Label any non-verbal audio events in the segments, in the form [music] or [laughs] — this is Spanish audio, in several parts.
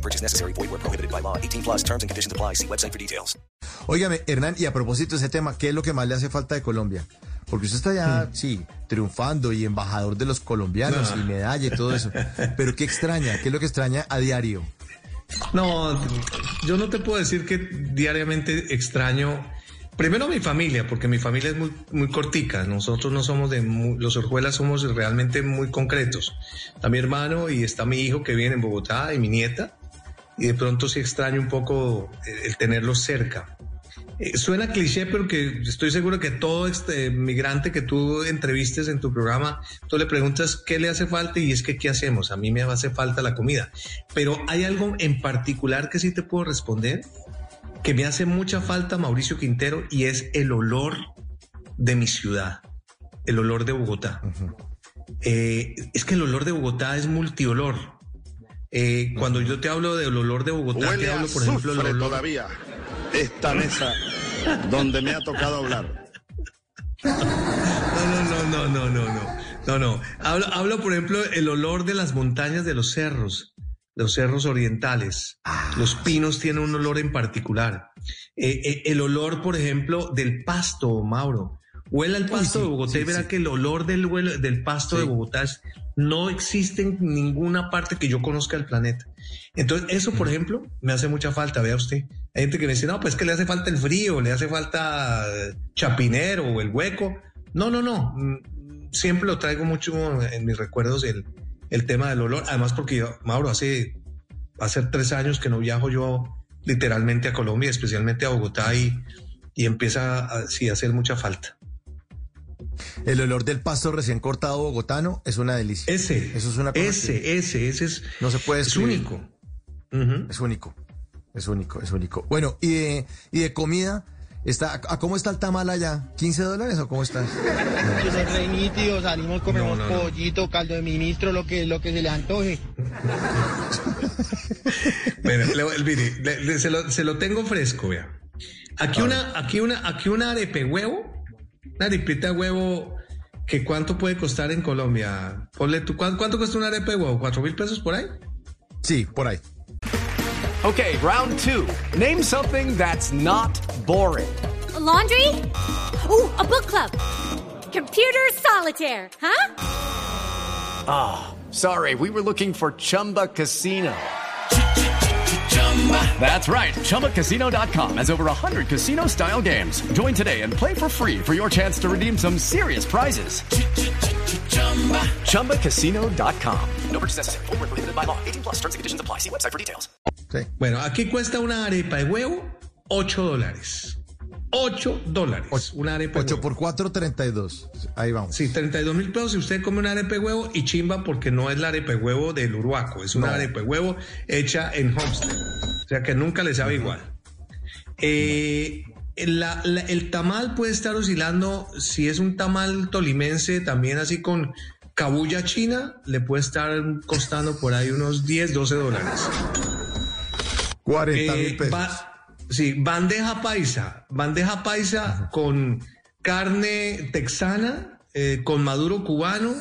No purchase necessary. Void where prohibited by law. 18 plus terms and conditions apply. See website for details. Óigame, Hernán, y a propósito de ese tema, ¿qué es lo que más le hace falta de Colombia? Porque usted está ya, sí, triunfando y embajador de los colombianos y medalla y todo eso. Pero ¿qué extraña? ¿Qué es lo que extraña a diario? No, yo no te puedo decir que diariamente extraño. Primero mi familia, porque mi familia es muy, muy cortica. Nosotros no somos de mu- los Orjuelas, somos realmente muy concretos. Está mi hermano y está mi hijo que viene en Bogotá y mi nieta. Y de pronto sí extraño un poco el, tenerlos cerca. Eh, suena cliché, pero que estoy seguro que todo este migrante que tú entrevistes en tu programa, tú le preguntas qué le hace falta y es que qué hacemos. A mí me hace falta la comida. Pero hay algo en particular que sí te puedo responder, que me hace mucha falta, Mauricio Quintero, y es el olor de mi ciudad, el olor de Bogotá. Eh, es que el olor de Bogotá es multiolor. Eh, cuando yo te hablo del olor de Bogotá, Huele te hablo, por ejemplo, del olor todavía esta mesa donde me ha tocado hablar. [laughs] No, no, no, no, no, no, no, no. Hablo, hablo, por ejemplo, el olor de las montañas de los cerros, los cerros orientales. Los pinos tienen un olor en particular. Eh, eh, el olor, por ejemplo, del pasto, Mauro. Huela el pasto sí, de Bogotá sí, y verá sí. que el olor del, huele- del pasto de. Bogotá es- no existe en ninguna parte que yo conozca del planeta. Entonces, eso, por ejemplo, me hace mucha falta, vea usted. Hay gente que me dice, no, pues que le hace falta el frío, le hace falta eh, chapinero o el hueco. No, no, no. Mm, Siempre lo traigo mucho en mis recuerdos el, el tema del olor. Además, porque yo, Mauro, hace, hace tres años que no viajo yo literalmente a Colombia, especialmente a Bogotá, y, y empieza a, sí, a hacer mucha falta. El olor del pasto recién cortado bogotano es una delicia. Ese, Eso es una cosa ese, que ese, ese es, no se puede es único. Es único. Es único, es único. Bueno, y de, y de comida, está, ¿a cómo está el tamal allá? ¿15 dólares o cómo está? Que son re nítidos, salimos, comemos No, no, no. pollito, caldo de ministro, lo que, lo que se le antoje. [laughs] Bueno, le- mire, le- le- se, lo, se lo tengo fresco, vea. Aquí una, aquí una, aquí una arepe huevo, una arepita de huevo, que cuánto puede costar en Colombia. Ponle tú, ¿cuánto, cuánto cuesta una arepa de huevo? ¿Cuatro mil pesos por ahí? Sí, por ahí. Okay, round two. Name something that's not boring. A laundry? Ooh, a book club. Computer solitaire, huh? Sorry, we were looking for Chumba Casino. That's right. ChumbaCasino.com has over 100 casino style games. Join today and play for free for your chance to redeem some serious prizes. ChumbaCasino.com. No purchase necessary. Void where prohibited by law. 18 plus terms and conditions apply. See website for details. Sí. Bueno, aquí cuesta una arepa de huevo 8 dólares. 8 dólares. Una arepa de 8 huevo. por 4, 32. Ahí vamos. Sí, 32 mil pesos si usted come una arepa de huevo y chimba porque no es la arepa de huevo del Uruaco, es una No. arepa de huevo hecha en Homestead. O sea que nunca le sabe igual. Eh, la- la- el tamal puede estar oscilando, si es un tamal tolimense, también así con cabulla china, le puede estar costando por ahí unos 10, 12 dólares. 40 Eh, mil pesos. ba- sí, bandeja paisa. Bandeja paisa con carne texana, eh, con maduro cubano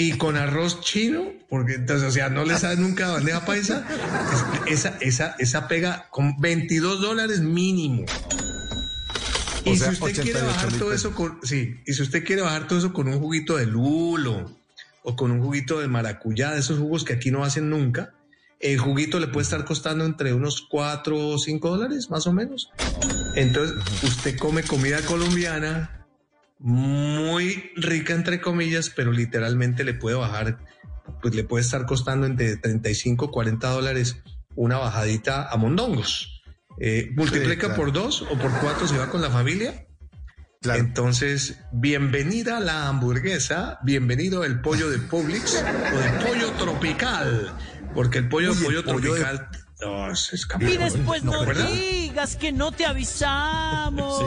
y con arroz chino, porque entonces, o sea, no le sabe nunca a bandeja paisa. Es- esa, esa, esa pega con 22 dólares mínimo. O Y sea, si usted quiere 88 bajar todo pesos. eso con, sí, y si usted quiere bajar todo eso con un juguito de lulo o con un juguito de maracuyá, de esos jugos que aquí no hacen nunca, el juguito le puede estar costando entre unos 4 o 5 dólares, más o menos. Entonces, usted come comida colombiana muy rica, entre comillas, pero literalmente le puede bajar, pues le puede estar costando entre 35 y 40 dólares una bajadita a mondongos. Eh, multiplica claro. por dos o por cuatro si va con la familia. Claro. Entonces, bienvenida la hamburguesa, bienvenido el pollo de Publix o de pollo tropical, porque el pollo, pollo tropical Y después no, ¿verdad? digas que no te avisamos.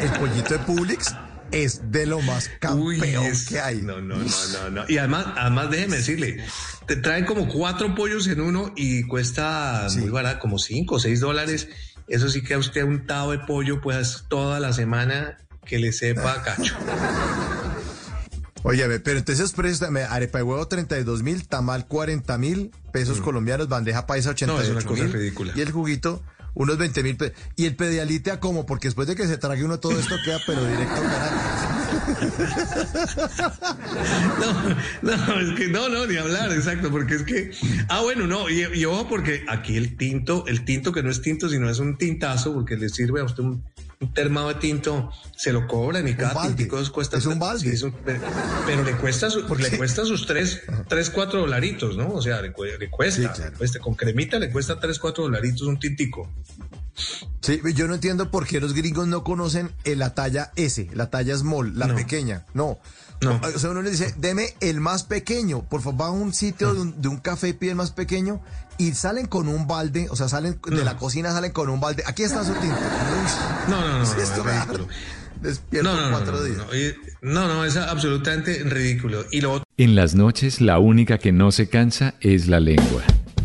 El pollito de Publix es de lo más Uy, campeón es- que hay. No, no, no, no, no. Y además, además déjeme decirle, te traen como cuatro pollos en uno y cuesta muy barato, como cinco o seis dólares. Eso sí que a usted un tavo de pollo, pues toda la semana que le sepa a cacho. [laughs] Oye, pero entonces préstame, arepa de huevo 32 mil, tamal 40 mil pesos colombianos, bandeja paisa Mm. No, 88 es una cosa mil, ridícula. y el juguito unos 20 mil pesos. Y el pedialite a cómo, porque después de que se trague uno todo esto queda pero directo. [laughs] No, no, es que no, no, ni hablar, exacto, porque es que, ah, bueno, no, y, y ojo, porque aquí el tinto, el tinto que no es tinto, sino es un tintazo, porque le sirve a usted un, un termado de tinto, se lo cobran y cada balde. tintico cuesta. Es un balde. sí, un- pero, le cuesta, su- ¿Por le qué? cuesta sus tres, tres, cuatro dolaritos, ¿no? O sea, le, cu- le cuesta, Sí, claro. le cuesta, con cremita le cuesta tres, cuatro dolaritos un tintico. Sí, yo no entiendo por qué los gringos no conocen eh, la talla S, la talla small, la No. pequeña. No. No. O sea, uno le dice, deme el más pequeño. Por favor, va a un sitio de un, de un café y pide el más pequeño y salen con un balde, o sea, salen de la cocina, salen con un balde. Aquí está su tinto. No, no, no, no, [laughs] esto es ridículo. Despierto No, no, no, cuatro no, días. no, y- no, no, es absolutamente ridículo. Y lo otro En las noches la única que no se cansa es la lengua.